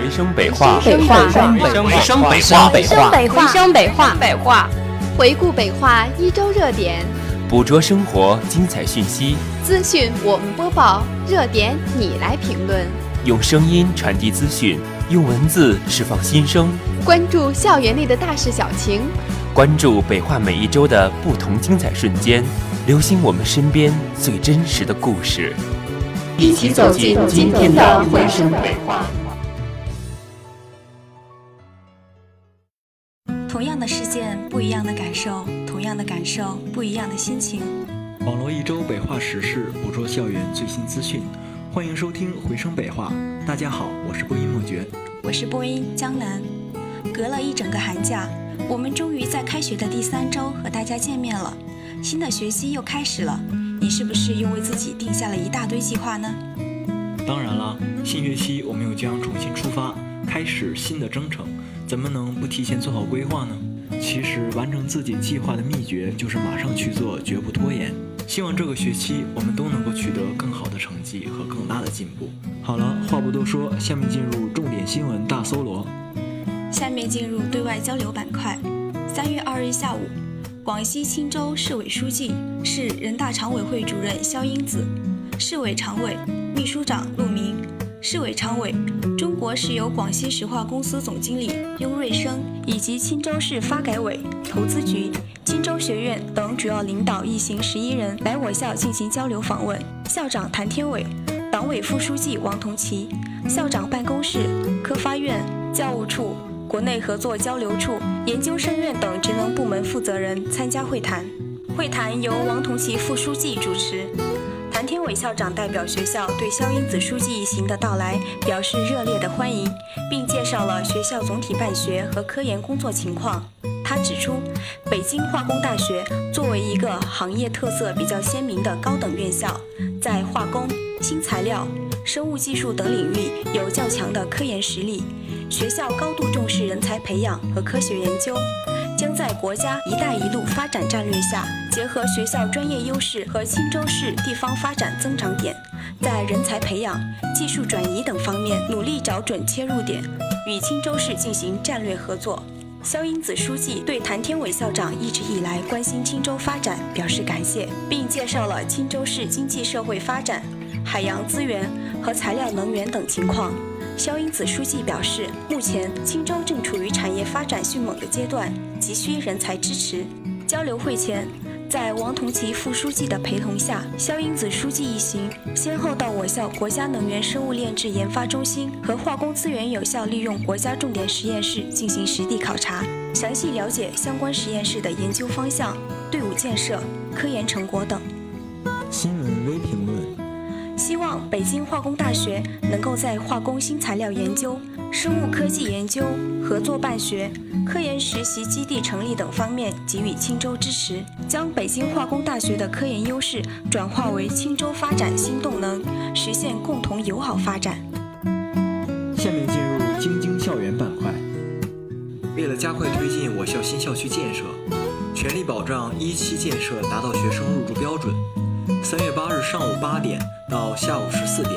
回声北话，回声北话，回声回声北话，北话，回声北话，北话，回顾北话一周热点，捕捉生活精彩讯息，资讯我们播报，热点你来评论，用声音传递资讯，用文字释放心声，关注校园内的大事小情，关注北化每一周的不同精彩瞬间，留心我们身边最真实的故事，一起走进今天的回声北话。同样的事件，不一样的感受；同样的感受，不一样的心情。网络一周北化时事，捕捉校园最新资讯。欢迎收听《回声北化》。大家好，我是播音莫觉，我是播音江南。隔了一整个寒假，我们终于在开学的第三周和大家见面了。新的学期又开始了，你是不是又为自己定下了一大堆计划呢？当然了，新学期我们又将重新出发，开始新的征程。怎么能不提前做好规划呢？其实完成自己计划的秘诀就是马上去做，绝不拖延。希望这个学期我们都能够取得更好的成绩和更大的进步。好了，话不多说，下面进入重点新闻大搜罗。下面进入对外交流板块。三月二日下午，广西钦州市委书记、市人大常委会主任肖英子，市委常委、秘书长陆明。市委常委、中国石油广西石化公司总经理雍瑞生以及钦州市发改委、投资局、钦州学院等主要领导一行十一人来我校进行交流访问。校长谭天伟、党委副书记王同奇、校长办公室、科发院、教务处、国内合作交流处、研究生院等职能部门负责人参加会谈。会谈由王同奇副书记主持。天伟校长代表学校对肖英子书记一行的到来表示热烈的欢迎，并介绍了学校总体办学和科研工作情况。他指出，北京化工大学作为一个行业特色比较鲜明的高等院校，在化工、新材料、生物技术等领域有较强的科研实力。学校高度重视人才培养和科学研究。将在国家“一带一路”发展战略下，结合学校专业优势和钦州市地方发展增长点，在人才培养、技术转移等方面努力找准切入点，与钦州市进行战略合作。肖英子书记对谭天伟校长一直以来关心钦州发展表示感谢，并介绍了钦州市经济社会发展、海洋资源和材料能源等情况。肖英子书记表示，目前青州正处于产业发展迅猛的阶段，急需人才支持。交流会前，在王同奇副书记的陪同下，肖英子书记一行先后到我校国家能源生物炼制研发中心和化工资源有效利用国家重点实验室进行实地考察，详细了解相关实验室的研究方向、队伍建设、科研成果等。北京化工大学能够在化工新材料研究、生物科技研究、合作办学、科研实习基地成立等方面给予青州支持，将北京化工大学的科研优势转化为青州发展新动能，实现共同友好发展。下面进入京津校园板块。为了加快推进我校新校区建设，全力保障一期建设达到学生入住标准。三月八日上午八点到下午十四点，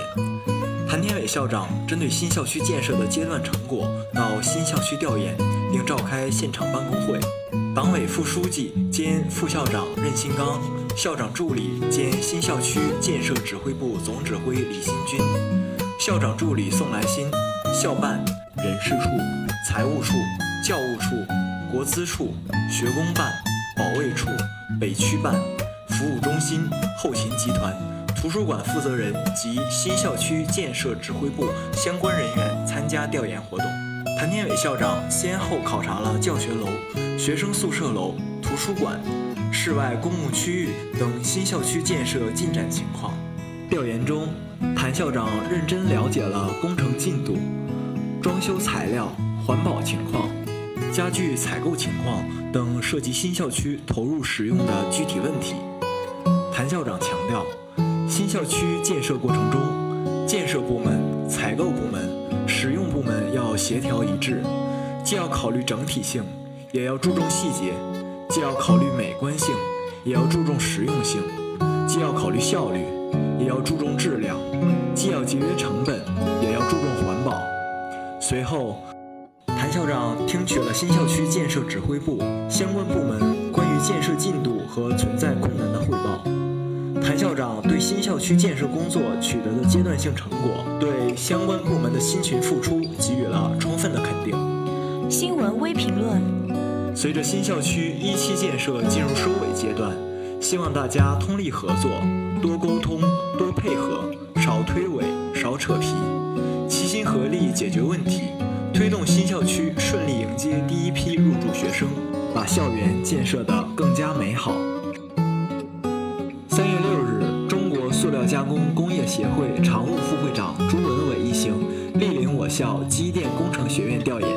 谭天伟校长针对新校区建设的阶段成果到新校区调研，并召开现场办公会。党委副书记兼副校长任新刚、校长助理兼新校区建设指挥部总指挥李新军、校长助理宋来新、校办、人事处、财务处、教务处、国资处、学工办、保卫处、北区办。服务中心、后勤集团、图书馆负责人及新校区建设指挥部相关人员参加调研活动。谭天伟校长先后考察了教学楼、学生宿舍楼、图书馆、室外公共区域等新校区建设进展情况。调研中，谭校长认真了解了工程进度、装修材料、环保情况、家具采购情况等涉及新校区投入使用的具体问题。谭校长强调，新校区建设过程中，建设部门、采购部门、使用部门要协调一致，既要考虑整体性，也要注重细节；既要考虑美观性，也要注重实用性；既要考虑效率，也要注重质量；既要节约成本，也要注重环保。随后，谭校长听取了新校区建设指挥部相关部门关于建设进度和存在困难的汇报。谭校长对新校区建设工作取得的阶段性成果，对相关部门的辛勤付出给予了充分的肯定。新闻微评论：随着新校区一期建设进入收尾阶段，希望大家通力合作，多沟通，多配合，少推诿，少扯皮，齐心合力解决问题，推动新校区顺利迎接第一批入住学生，把校园建设得更加美好。加工工业协会常务副会长朱文伟一行莅临我校机电工程学院调研，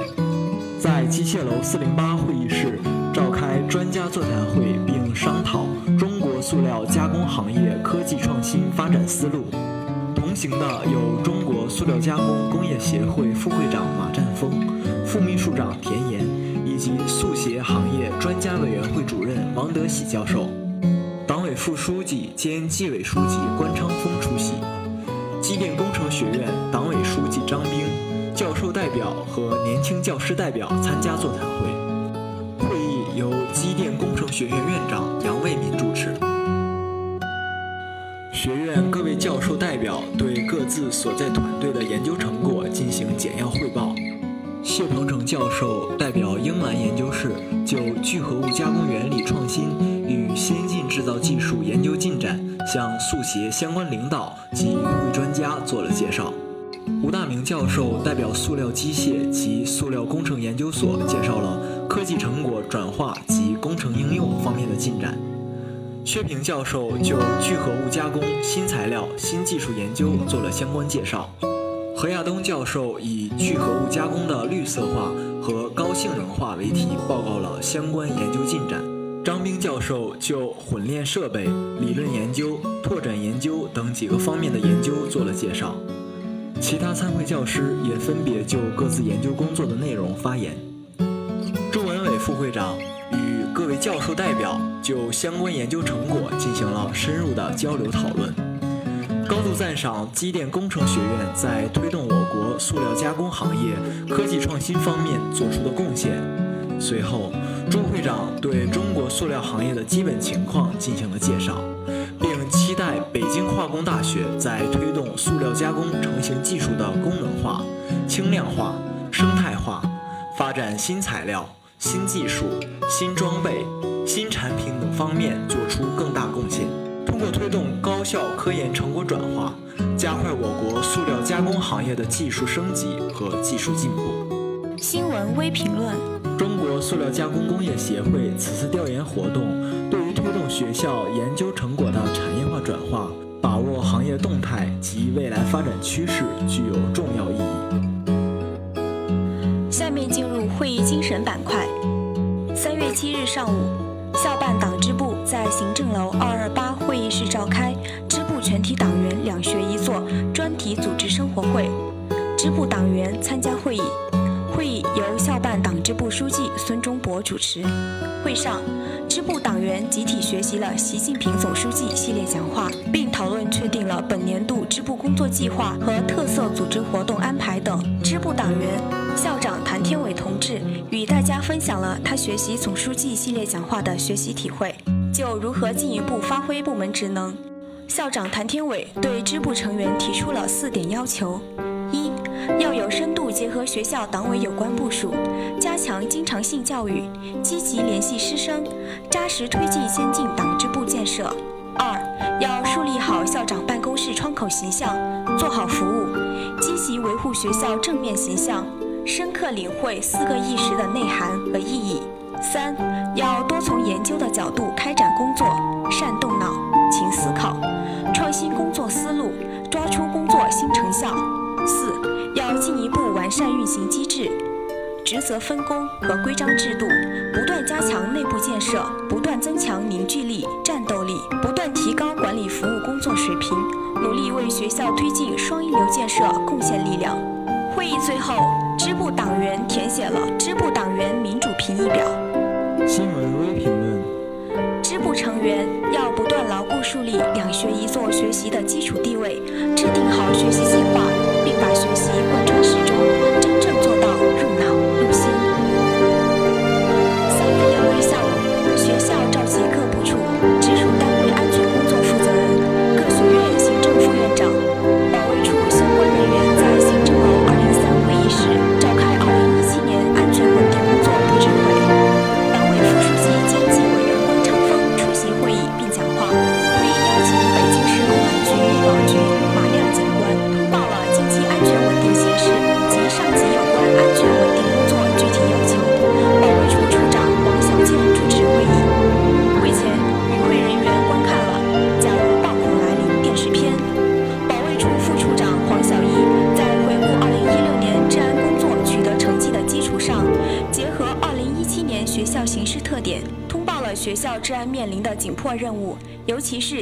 在机械楼四零八会议室召开专家座谈会，并商讨中国塑料加工行业科技创新发展思路。同行的有中国塑料加工工业协会副会长马占峰、副秘书长田岩，以及塑协行业专家委员会主任王德喜教授。副书记兼纪委书记关昌峰出席，机电工程学院党委书记张兵、教授代表和年轻教师代表参加座谈会。会议由机电工程学院院长杨卫民主持。学院各位教授代表对各自所在团队的研究成果进行简要汇报。谢鹏程教授代表英兰研究室就聚合物加工原理创新与先进制造技术研究进展向速协相关领导及与会专家做了介绍。吴大明教授代表塑料机械及塑料工程研究所介绍了科技成果转化及工程应用方面的进展。薛平教授就聚合物加工新材料新技术研究做了相关介绍。何亚东教授以聚合物加工的绿色化和高性能化为题，报告了相关研究进展。张兵教授就混炼设备、理论研究、拓展研究等几个方面的研究做了介绍。其他参会教师也分别就各自研究工作的内容发言。朱文伟副会长与各位教授代表就相关研究成果进行了深入的交流讨论。高度赞赏机电工程学院在推动我国塑料加工行业科技创新方面做出的贡献。随后，朱会长对中国塑料行业的基本情况进行了介绍，并期待北京化工大学在推动塑料加工成型技术的功能化、轻量化、生态化，发展新材料、新技术、新装备、新产品等方面做出更大贡献。通过推动高校科研成果转化，加快我国塑料加工行业的技术升级和技术进步。新闻微评论：中国塑料加工工业协会此次调研活动，对于推动学校研究成果的产业化转化，把握行业动态及未来发展趋势，具有重要意义。下面进入会议精神板块。三月七日上午。校办党支部在行政楼二二八会议室召开支部全体党员两学一做专题组织生活会，支部党员参加会议。由校办党支部书记孙忠博主持。会上，支部党员集体学习了习近平总书记系列讲话，并讨论确定了本年度支部工作计划和特色组织活动安排等。支部党员校长谭天伟同志与大家分享了他学习总书记系列讲话的学习体会，就如何进一步发挥部门职能，校长谭天伟对支部成员提出了四点要求。要有深度结合学校党委有关部署，加强经常性教育，积极联系师生，扎实推进先进党支部建设。二，要树立好校长办公室窗口形象，做好服务，积极维护学校正面形象，深刻领会四个意识的内涵和意义。三，要多从研究的角度开展工作，善动脑，勤思考，创新工作思路，抓出工作新成效。四。进一步完善运行机制、职责分工和规章制度，不断加强内部建设，不断增强凝聚力、战斗力，不断提高管理服务工作水平，努力为学校推进双一流建设贡献力量。会议最后，支部党员填写了支部党员民主评议表。新闻微评论：支部成员要不断牢固树立两学一做学习的基础地位，制定好学习计划。学习关注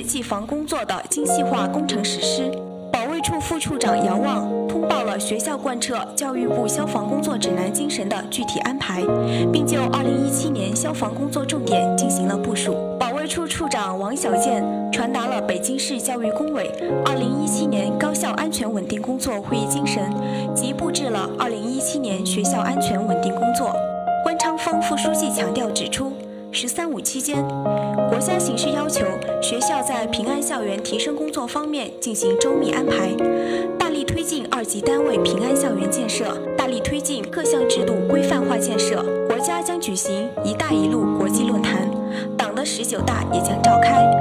技防工作的精细化工程实施。保卫处副处长姚旺通报了学校贯彻教育部消防工作指南精神的具体安排，并就2017年消防工作重点进行了部署。保卫处处长王小建传达了北京市教育工委2017年高校安全稳定工作会议精神，及布置了2017年学校安全稳定工作。关昌峰副书记强调指出。“十三五”期间，国家形势要求学校在平安校园提升工作方面进行周密安排，大力推进二级单位平安校园建设，大力推进各项制度规范化建设。国家将举行“一带一路”国际论坛，党的十九大也将召开。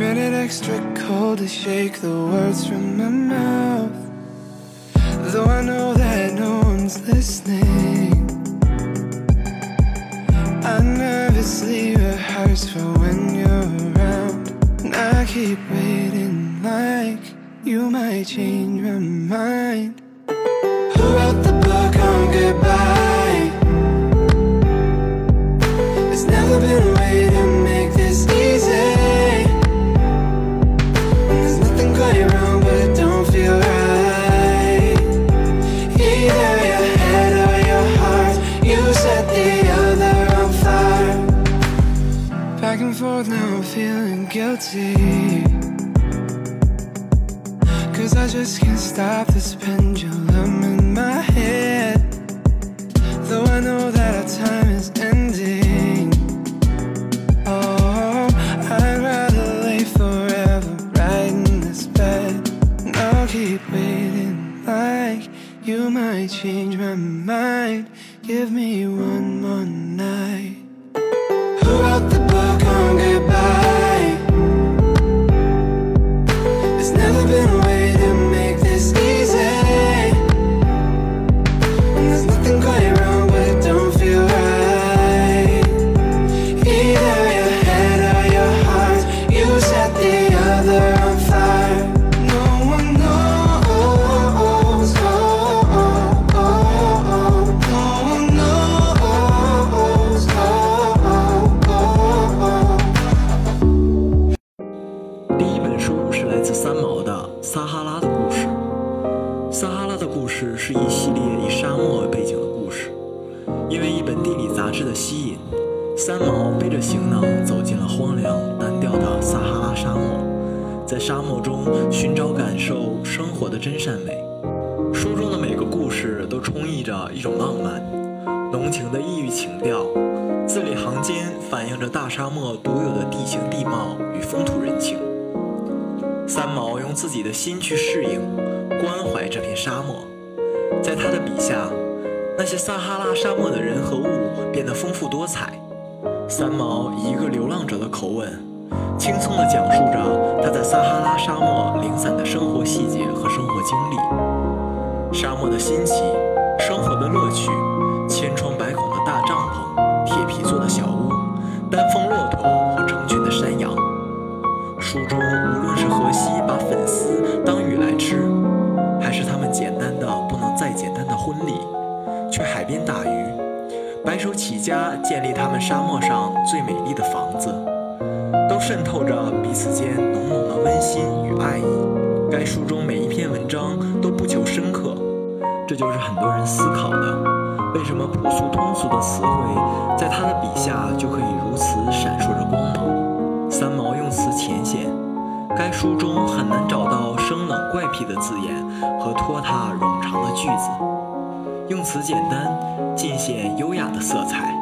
Ran extra cold to shake the words from my mouth. Though I know that no one's listening, I nervously rehearse for when you're around. And I keep waiting like you might change my mind. Who wrote the book on goodbye? Change my mind. Give me one more 浓情的异域情调，字里行间反映着大沙漠独有的地形地貌与风土人情。三毛用自己的心去适应、关怀这片沙漠，在他的笔下，那些撒哈拉沙漠的人和物变得丰富多彩。三毛以一个流浪者的口吻，轻松地讲述着他在撒哈拉沙漠零散的生活细节和生活经历。沙漠的新奇，生活的乐趣，千疮婚礼，去海边打鱼，白手起家建立他们沙漠上最美丽的房子，都渗透着彼此间浓浓的温馨与爱意。该书中每一篇文章都不求深刻，这就是很多人思考的：为什么朴素通俗的词汇，在他的笔下就可以如此闪烁着光芒？三毛用词浅显，该书中很难找到生冷怪癖的字眼和拖沓冗长的句子，用词简单，尽显优雅的色彩。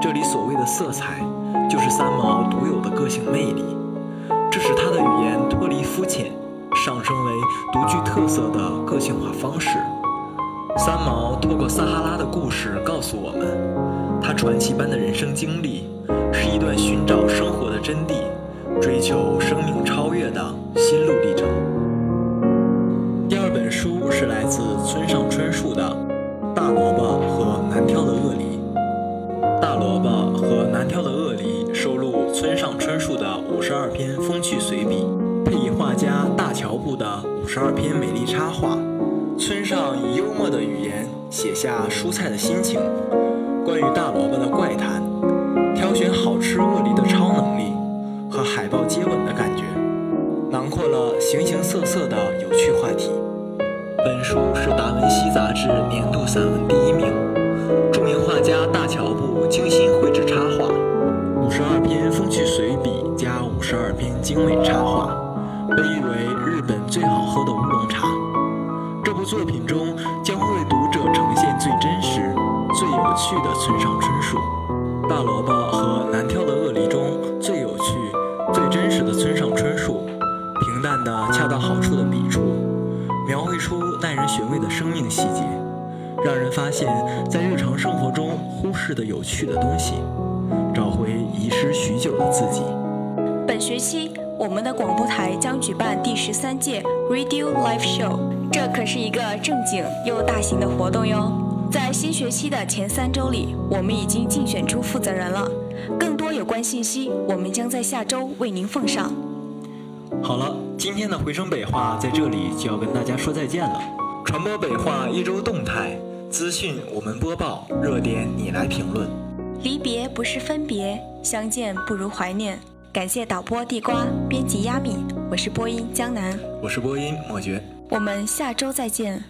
这里所谓的色彩，就是三毛独有的个性魅力，这使他的语言脱离肤浅，上升为独具特色的个性化方式。三毛透过撒哈拉的故事告诉我们，他传奇般的人生经历是一段寻找生活的真谛、追求生命超越的心路历程。萝卜和难挑的鳄梨》。大萝卜和难挑的鳄梨收录村上春树的五十二篇风趣随笔，配以画家大乔布的五十二篇美丽插画。村上以幽默的语言写下蔬菜的心情，关于大萝卜的怪谈，精美插画，被誉为日本最好喝的乌龙茶。这部作品中将会为读者呈现最真实、最有趣的村上春树。大萝卜和难挑的鳄梨中最有趣、最真实的村上春树，平淡的恰到好处的笔触，描绘出耐人寻味的生命细节，让人发现，在日常生活中忽视的有趣的东西，找回遗失许久的自己。本学期，我们的广播台将举办第十三届 Radio Live Show，这可是一个正经又大型的活动哟。在新学期的前三周里，我们已经竞选出负责人了。更多有关信息，我们将在下周为您奉上。好了，今天的回声北话在这里就要跟大家说再见了。传播北话一周动态资讯，我们播报；热点你来评论。离别不是分别，相见不如怀念。感谢导播地瓜，编辑亚米，我是播音江南，我是播音莫觉，我们下周再见。